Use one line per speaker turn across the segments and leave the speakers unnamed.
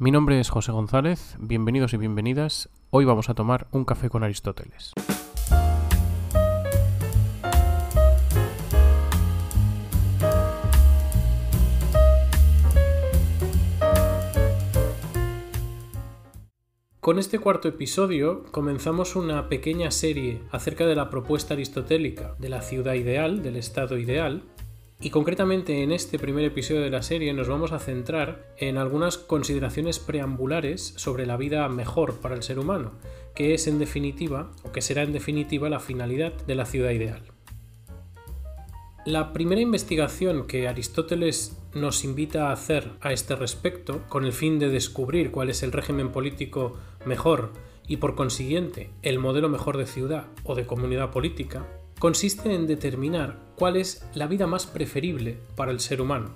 Mi nombre es José González, bienvenidos y bienvenidas. Hoy vamos a tomar un café con Aristóteles. Con este cuarto episodio comenzamos una pequeña serie acerca de la propuesta aristotélica de la ciudad ideal, del estado ideal, y concretamente en este primer episodio de la serie nos vamos a centrar en algunas consideraciones preambulares sobre la vida mejor para el ser humano, que es en definitiva, o que será en definitiva, la finalidad de la ciudad ideal. La primera investigación que Aristóteles nos invita a hacer a este respecto, con el fin de descubrir cuál es el régimen político mejor y por consiguiente el modelo mejor de ciudad o de comunidad política, consiste en determinar cuál es la vida más preferible para el ser humano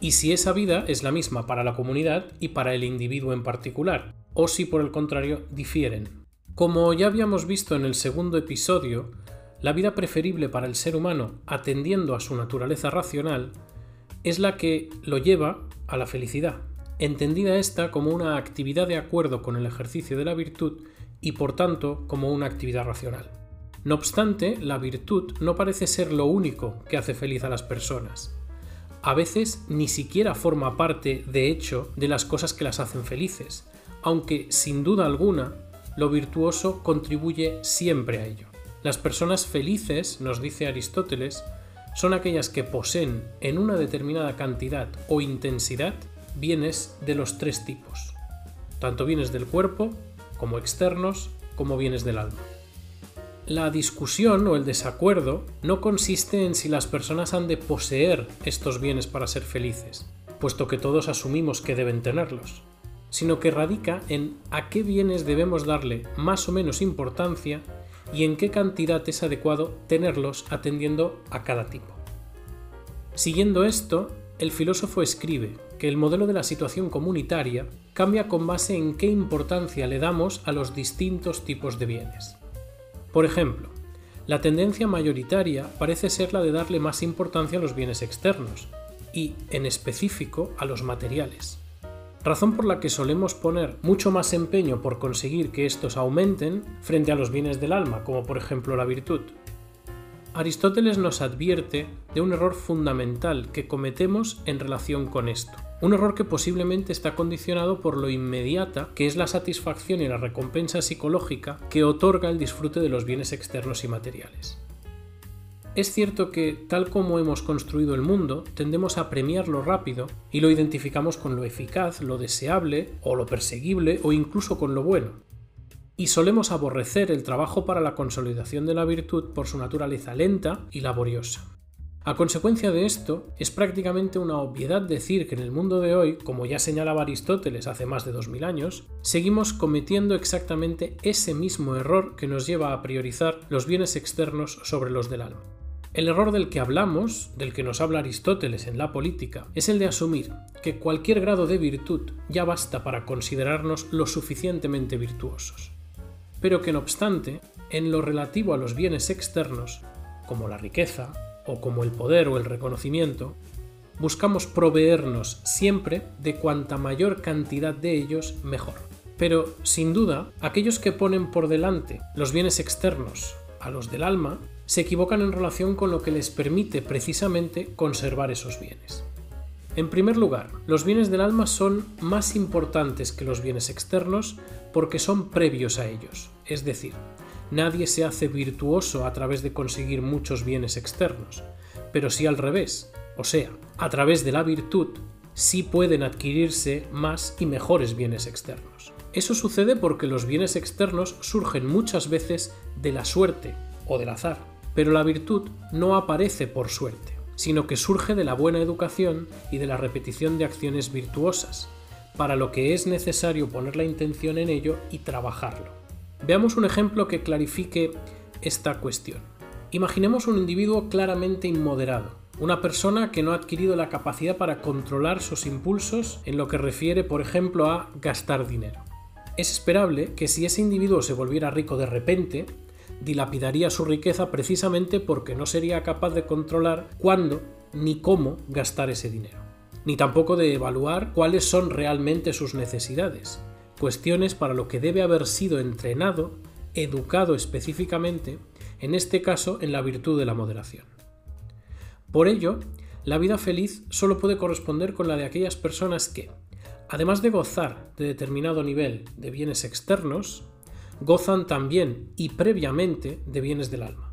y si esa vida es la misma para la comunidad y para el individuo en particular, o si por el contrario difieren. Como ya habíamos visto en el segundo episodio, la vida preferible para el ser humano, atendiendo a su naturaleza racional, es la que lo lleva a la felicidad, entendida esta como una actividad de acuerdo con el ejercicio de la virtud y por tanto como una actividad racional. No obstante, la virtud no parece ser lo único que hace feliz a las personas. A veces ni siquiera forma parte, de hecho, de las cosas que las hacen felices, aunque sin duda alguna lo virtuoso contribuye siempre a ello. Las personas felices, nos dice Aristóteles, son aquellas que poseen en una determinada cantidad o intensidad bienes de los tres tipos, tanto bienes del cuerpo como externos como bienes del alma. La discusión o el desacuerdo no consiste en si las personas han de poseer estos bienes para ser felices, puesto que todos asumimos que deben tenerlos, sino que radica en a qué bienes debemos darle más o menos importancia y en qué cantidad es adecuado tenerlos atendiendo a cada tipo. Siguiendo esto, el filósofo escribe que el modelo de la situación comunitaria cambia con base en qué importancia le damos a los distintos tipos de bienes. Por ejemplo, la tendencia mayoritaria parece ser la de darle más importancia a los bienes externos, y, en específico, a los materiales. Razón por la que solemos poner mucho más empeño por conseguir que estos aumenten frente a los bienes del alma, como por ejemplo la virtud. Aristóteles nos advierte de un error fundamental que cometemos en relación con esto. Un error que posiblemente está condicionado por lo inmediata que es la satisfacción y la recompensa psicológica que otorga el disfrute de los bienes externos y materiales. Es cierto que, tal como hemos construido el mundo, tendemos a premiar lo rápido y lo identificamos con lo eficaz, lo deseable o lo perseguible o incluso con lo bueno. Y solemos aborrecer el trabajo para la consolidación de la virtud por su naturaleza lenta y laboriosa. A consecuencia de esto, es prácticamente una obviedad decir que en el mundo de hoy, como ya señalaba Aristóteles hace más de 2000 años, seguimos cometiendo exactamente ese mismo error que nos lleva a priorizar los bienes externos sobre los del alma. El error del que hablamos, del que nos habla Aristóteles en la política, es el de asumir que cualquier grado de virtud ya basta para considerarnos lo suficientemente virtuosos. Pero que no obstante, en lo relativo a los bienes externos, como la riqueza, o como el poder o el reconocimiento, buscamos proveernos siempre de cuanta mayor cantidad de ellos mejor. Pero, sin duda, aquellos que ponen por delante los bienes externos a los del alma se equivocan en relación con lo que les permite precisamente conservar esos bienes. En primer lugar, los bienes del alma son más importantes que los bienes externos porque son previos a ellos, es decir, Nadie se hace virtuoso a través de conseguir muchos bienes externos, pero sí al revés, o sea, a través de la virtud sí pueden adquirirse más y mejores bienes externos. Eso sucede porque los bienes externos surgen muchas veces de la suerte o del azar, pero la virtud no aparece por suerte, sino que surge de la buena educación y de la repetición de acciones virtuosas, para lo que es necesario poner la intención en ello y trabajarlo. Veamos un ejemplo que clarifique esta cuestión. Imaginemos un individuo claramente inmoderado, una persona que no ha adquirido la capacidad para controlar sus impulsos en lo que refiere, por ejemplo, a gastar dinero. Es esperable que si ese individuo se volviera rico de repente, dilapidaría su riqueza precisamente porque no sería capaz de controlar cuándo ni cómo gastar ese dinero. ni tampoco de evaluar cuáles son realmente sus necesidades, cuestiones para lo que debe haber sido entrenado, educado específicamente, en este caso en la virtud de la moderación. Por ello, la vida feliz solo puede corresponder con la de aquellas personas que, además de gozar de determinado nivel de bienes externos, gozan también y previamente de bienes del alma,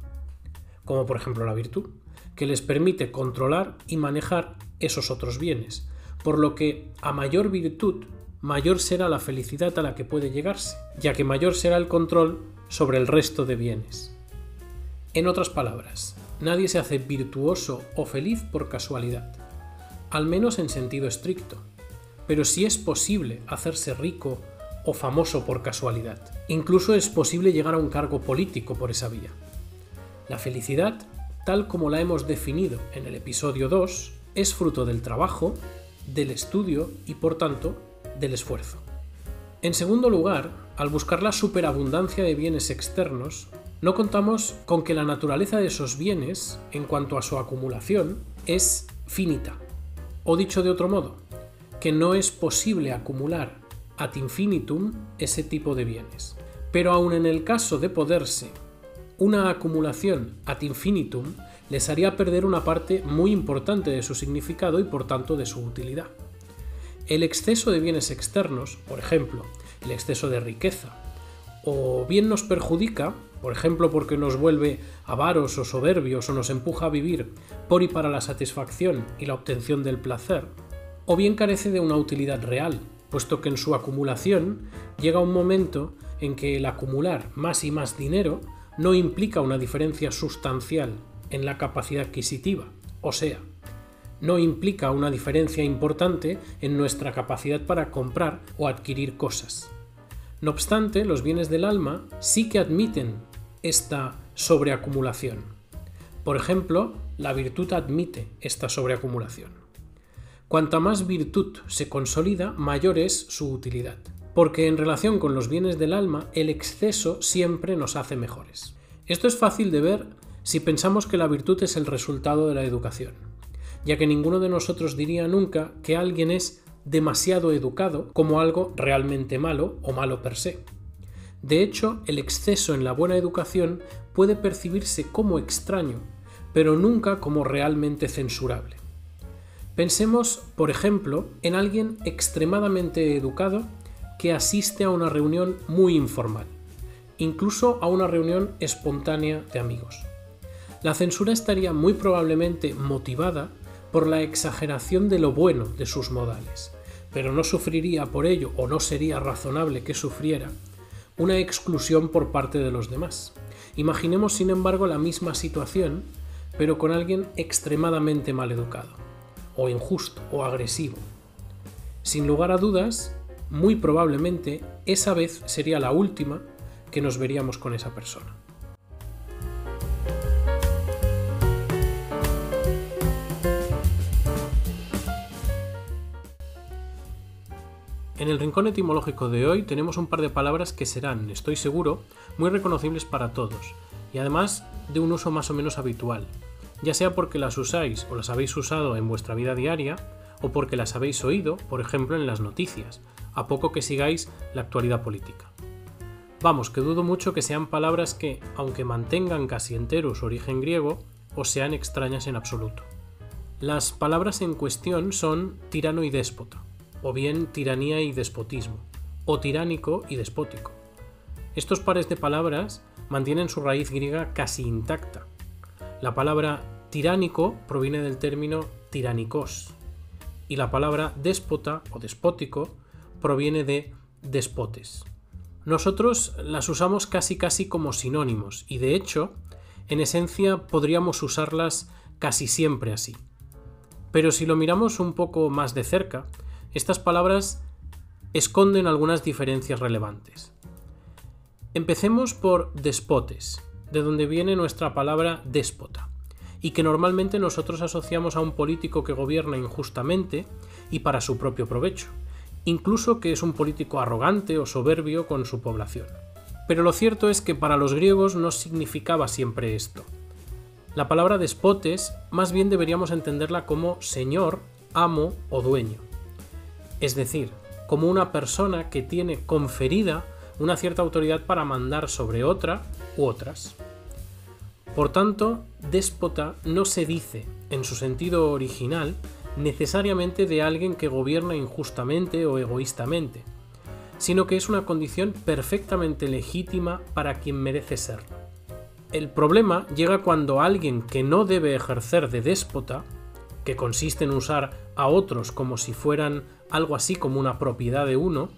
como por ejemplo la virtud, que les permite controlar y manejar esos otros bienes, por lo que a mayor virtud, mayor será la felicidad a la que puede llegarse, ya que mayor será el control sobre el resto de bienes. En otras palabras, nadie se hace virtuoso o feliz por casualidad, al menos en sentido estricto, pero sí es posible hacerse rico o famoso por casualidad. Incluso es posible llegar a un cargo político por esa vía. La felicidad, tal como la hemos definido en el episodio 2, es fruto del trabajo, del estudio y por tanto del esfuerzo. En segundo lugar, al buscar la superabundancia de bienes externos, no contamos con que la naturaleza de esos bienes, en cuanto a su acumulación, es finita. O dicho de otro modo, que no es posible acumular ad infinitum ese tipo de bienes. Pero aun en el caso de poderse, una acumulación ad infinitum les haría perder una parte muy importante de su significado y por tanto de su utilidad. El exceso de bienes externos, por ejemplo, el exceso de riqueza, o bien nos perjudica, por ejemplo porque nos vuelve avaros o soberbios o nos empuja a vivir por y para la satisfacción y la obtención del placer, o bien carece de una utilidad real, puesto que en su acumulación llega un momento en que el acumular más y más dinero no implica una diferencia sustancial en la capacidad adquisitiva, o sea, no implica una diferencia importante en nuestra capacidad para comprar o adquirir cosas. No obstante, los bienes del alma sí que admiten esta sobreacumulación. Por ejemplo, la virtud admite esta sobreacumulación. Cuanta más virtud se consolida, mayor es su utilidad. Porque en relación con los bienes del alma, el exceso siempre nos hace mejores. Esto es fácil de ver si pensamos que la virtud es el resultado de la educación, ya que ninguno de nosotros diría nunca que alguien es demasiado educado como algo realmente malo o malo per se. De hecho, el exceso en la buena educación puede percibirse como extraño, pero nunca como realmente censurable. Pensemos, por ejemplo, en alguien extremadamente educado que asiste a una reunión muy informal, incluso a una reunión espontánea de amigos. La censura estaría muy probablemente motivada por la exageración de lo bueno de sus modales, pero no sufriría por ello, o no sería razonable que sufriera, una exclusión por parte de los demás. Imaginemos, sin embargo, la misma situación, pero con alguien extremadamente mal educado o injusto o agresivo. Sin lugar a dudas, muy probablemente esa vez sería la última que nos veríamos con esa persona. En el rincón etimológico de hoy tenemos un par de palabras que serán, estoy seguro, muy reconocibles para todos, y además de un uso más o menos habitual, ya sea porque las usáis o las habéis usado en vuestra vida diaria, o porque las habéis oído, por ejemplo, en las noticias, a poco que sigáis la actualidad política. Vamos, que dudo mucho que sean palabras que, aunque mantengan casi entero su origen griego, os sean extrañas en absoluto. Las palabras en cuestión son tirano y déspota, o bien tiranía y despotismo, o tiránico y despótico. Estos pares de palabras mantienen su raíz griega casi intacta, la palabra tiránico proviene del término tiránicos y la palabra déspota o despótico proviene de despotes. Nosotros las usamos casi casi como sinónimos y de hecho, en esencia podríamos usarlas casi siempre así. Pero si lo miramos un poco más de cerca, estas palabras esconden algunas diferencias relevantes. Empecemos por despotes, de donde viene nuestra palabra déspota, y que normalmente nosotros asociamos a un político que gobierna injustamente y para su propio provecho, incluso que es un político arrogante o soberbio con su población. Pero lo cierto es que para los griegos no significaba siempre esto. La palabra despotes más bien deberíamos entenderla como señor amo o dueño. Es decir, como una persona que tiene conferida una cierta autoridad para mandar sobre otra u otras. Por tanto, déspota no se dice, en su sentido original, necesariamente de alguien que gobierna injustamente o egoístamente, sino que es una condición perfectamente legítima para quien merece serlo. El problema llega cuando alguien que no debe ejercer de déspota, que consiste en usar a otros como si fueran algo así como una propiedad de uno,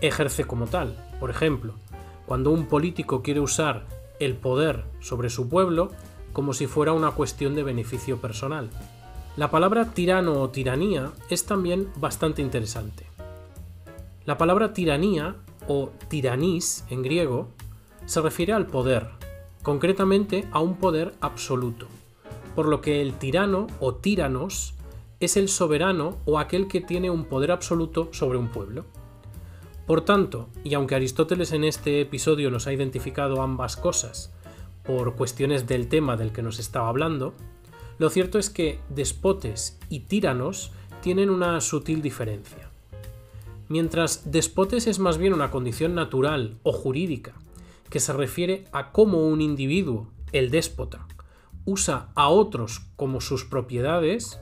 ejerce como tal. Por ejemplo, cuando un político quiere usar el poder sobre su pueblo como si fuera una cuestión de beneficio personal. La palabra tirano o tiranía es también bastante interesante. La palabra tiranía o tiranís en griego se refiere al poder, concretamente a un poder absoluto, por lo que el tirano o tiranos es el soberano o aquel que tiene un poder absoluto sobre un pueblo. Por tanto, y aunque Aristóteles en este episodio nos ha identificado ambas cosas por cuestiones del tema del que nos estaba hablando, lo cierto es que despotes y tiranos tienen una sutil diferencia. Mientras despotes es más bien una condición natural o jurídica, que se refiere a cómo un individuo, el déspota, usa a otros como sus propiedades,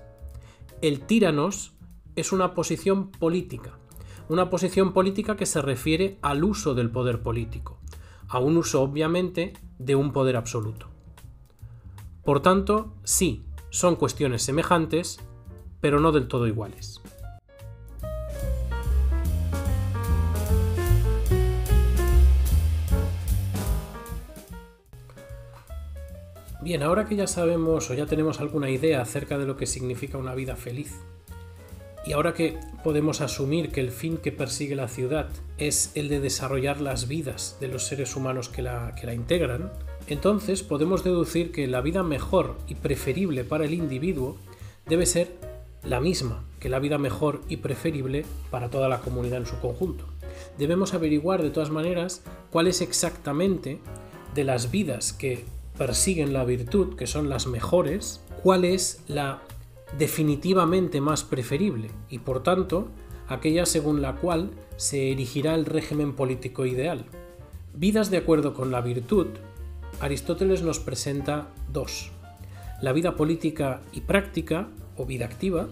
el tiranos es una posición política, una posición política que se refiere al uso del poder político, a un uso obviamente de un poder absoluto. Por tanto, sí, son cuestiones semejantes, pero no del todo iguales. Bien, ahora que ya sabemos o ya tenemos alguna idea acerca de lo que significa una vida feliz, y ahora que podemos asumir que el fin que persigue la ciudad es el de desarrollar las vidas de los seres humanos que la, que la integran, entonces podemos deducir que la vida mejor y preferible para el individuo debe ser la misma que la vida mejor y preferible para toda la comunidad en su conjunto. Debemos averiguar de todas maneras cuál es exactamente de las vidas que persiguen la virtud, que son las mejores, cuál es la definitivamente más preferible y por tanto aquella según la cual se erigirá el régimen político ideal. Vidas de acuerdo con la virtud, Aristóteles nos presenta dos, la vida política y práctica o vida activa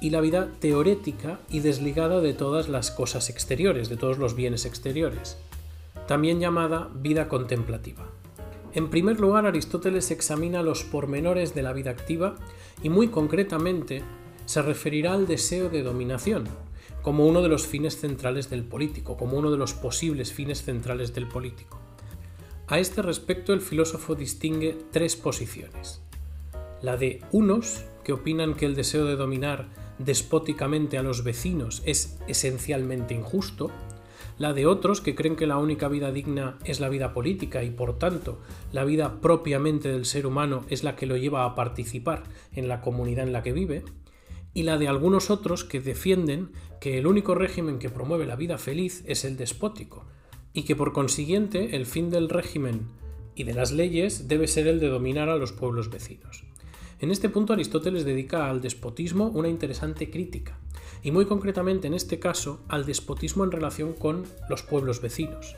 y la vida teorética y desligada de todas las cosas exteriores, de todos los bienes exteriores, también llamada vida contemplativa. En primer lugar, Aristóteles examina los pormenores de la vida activa y muy concretamente se referirá al deseo de dominación, como uno de los fines centrales del político, como uno de los posibles fines centrales del político. A este respecto el filósofo distingue tres posiciones. La de unos, que opinan que el deseo de dominar despóticamente a los vecinos es esencialmente injusto, la de otros que creen que la única vida digna es la vida política y por tanto la vida propiamente del ser humano es la que lo lleva a participar en la comunidad en la que vive, y la de algunos otros que defienden que el único régimen que promueve la vida feliz es el despótico, y que por consiguiente el fin del régimen y de las leyes debe ser el de dominar a los pueblos vecinos. En este punto Aristóteles dedica al despotismo una interesante crítica, y muy concretamente en este caso al despotismo en relación con los pueblos vecinos.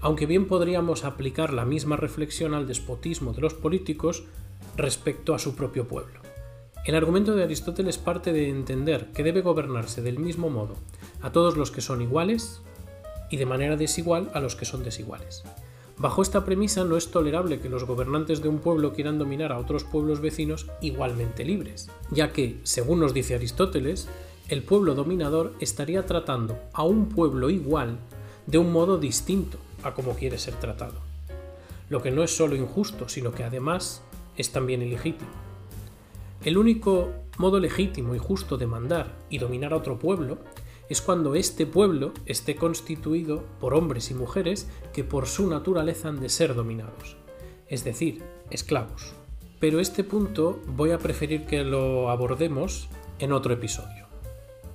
Aunque bien podríamos aplicar la misma reflexión al despotismo de los políticos respecto a su propio pueblo. El argumento de Aristóteles parte de entender que debe gobernarse del mismo modo a todos los que son iguales y de manera desigual a los que son desiguales. Bajo esta premisa no es tolerable que los gobernantes de un pueblo quieran dominar a otros pueblos vecinos igualmente libres, ya que, según nos dice Aristóteles, el pueblo dominador estaría tratando a un pueblo igual de un modo distinto a como quiere ser tratado. Lo que no es solo injusto, sino que además es también ilegítimo. El único modo legítimo y justo de mandar y dominar a otro pueblo es cuando este pueblo esté constituido por hombres y mujeres que por su naturaleza han de ser dominados, es decir, esclavos. Pero este punto voy a preferir que lo abordemos en otro episodio.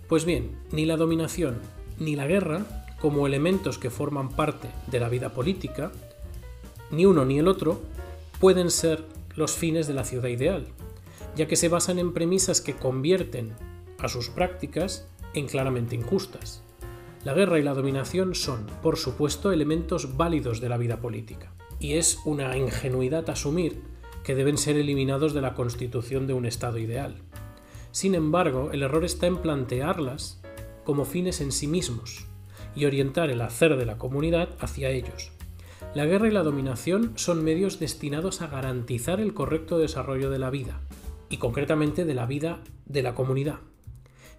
Pues bien, ni la dominación ni la guerra, como elementos que forman parte de la vida política, ni uno ni el otro, pueden ser los fines de la ciudad ideal, ya que se basan en premisas que convierten a sus prácticas en claramente injustas. La guerra y la dominación son, por supuesto, elementos válidos de la vida política, y es una ingenuidad asumir que deben ser eliminados de la constitución de un Estado ideal. Sin embargo, el error está en plantearlas como fines en sí mismos y orientar el hacer de la comunidad hacia ellos. La guerra y la dominación son medios destinados a garantizar el correcto desarrollo de la vida, y concretamente de la vida de la comunidad.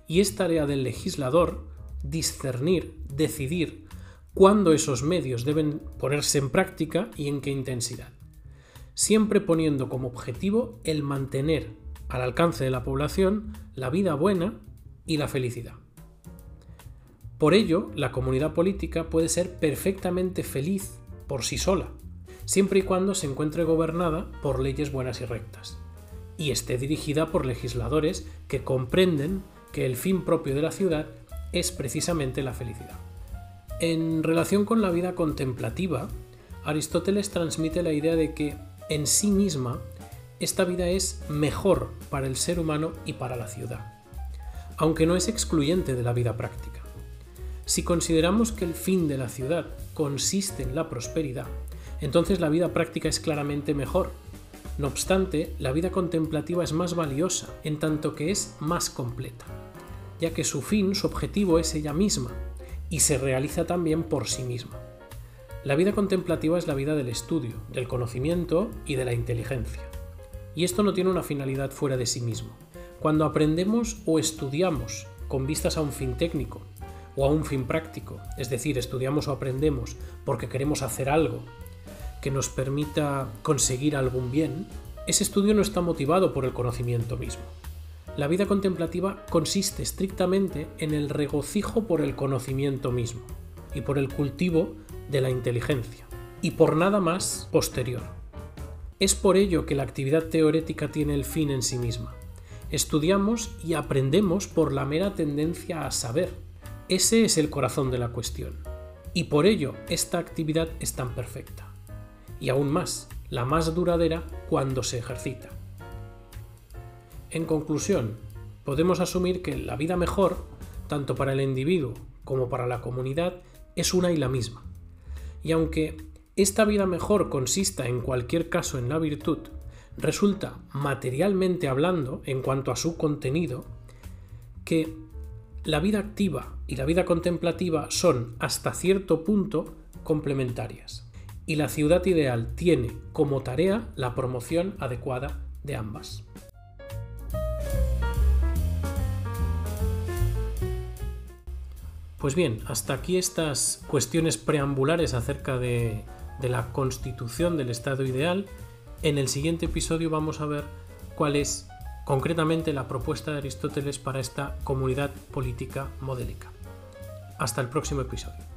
Y es tarea del legislador discernir, decidir cuándo esos medios deben ponerse en práctica y en qué intensidad, siempre poniendo como objetivo el mantener al alcance de la población la vida buena y la felicidad. Por ello, la comunidad política puede ser perfectamente feliz por sí sola, siempre y cuando se encuentre gobernada por leyes buenas y rectas, y esté dirigida por legisladores que comprenden que el fin propio de la ciudad es precisamente la felicidad. En relación con la vida contemplativa, Aristóteles transmite la idea de que en sí misma esta vida es mejor para el ser humano y para la ciudad, aunque no es excluyente de la vida práctica. Si consideramos que el fin de la ciudad consiste en la prosperidad, entonces la vida práctica es claramente mejor. No obstante, la vida contemplativa es más valiosa, en tanto que es más completa, ya que su fin, su objetivo es ella misma, y se realiza también por sí misma. La vida contemplativa es la vida del estudio, del conocimiento y de la inteligencia. Y esto no tiene una finalidad fuera de sí mismo. Cuando aprendemos o estudiamos con vistas a un fin técnico o a un fin práctico, es decir, estudiamos o aprendemos porque queremos hacer algo que nos permita conseguir algún bien, ese estudio no está motivado por el conocimiento mismo. La vida contemplativa consiste estrictamente en el regocijo por el conocimiento mismo y por el cultivo de la inteligencia, y por nada más posterior. Es por ello que la actividad teórica tiene el fin en sí misma. Estudiamos y aprendemos por la mera tendencia a saber. Ese es el corazón de la cuestión. Y por ello esta actividad es tan perfecta. Y aún más, la más duradera cuando se ejercita. En conclusión, podemos asumir que la vida mejor, tanto para el individuo como para la comunidad, es una y la misma. Y aunque esta vida mejor consista en cualquier caso en la virtud, resulta, materialmente hablando, en cuanto a su contenido, que la vida activa y la vida contemplativa son hasta cierto punto complementarias, y la ciudad ideal tiene como tarea la promoción adecuada de ambas. Pues bien, hasta aquí estas cuestiones preambulares acerca de de la constitución del estado ideal, en el siguiente episodio vamos a ver cuál es concretamente la propuesta de Aristóteles para esta comunidad política modélica. Hasta el próximo episodio.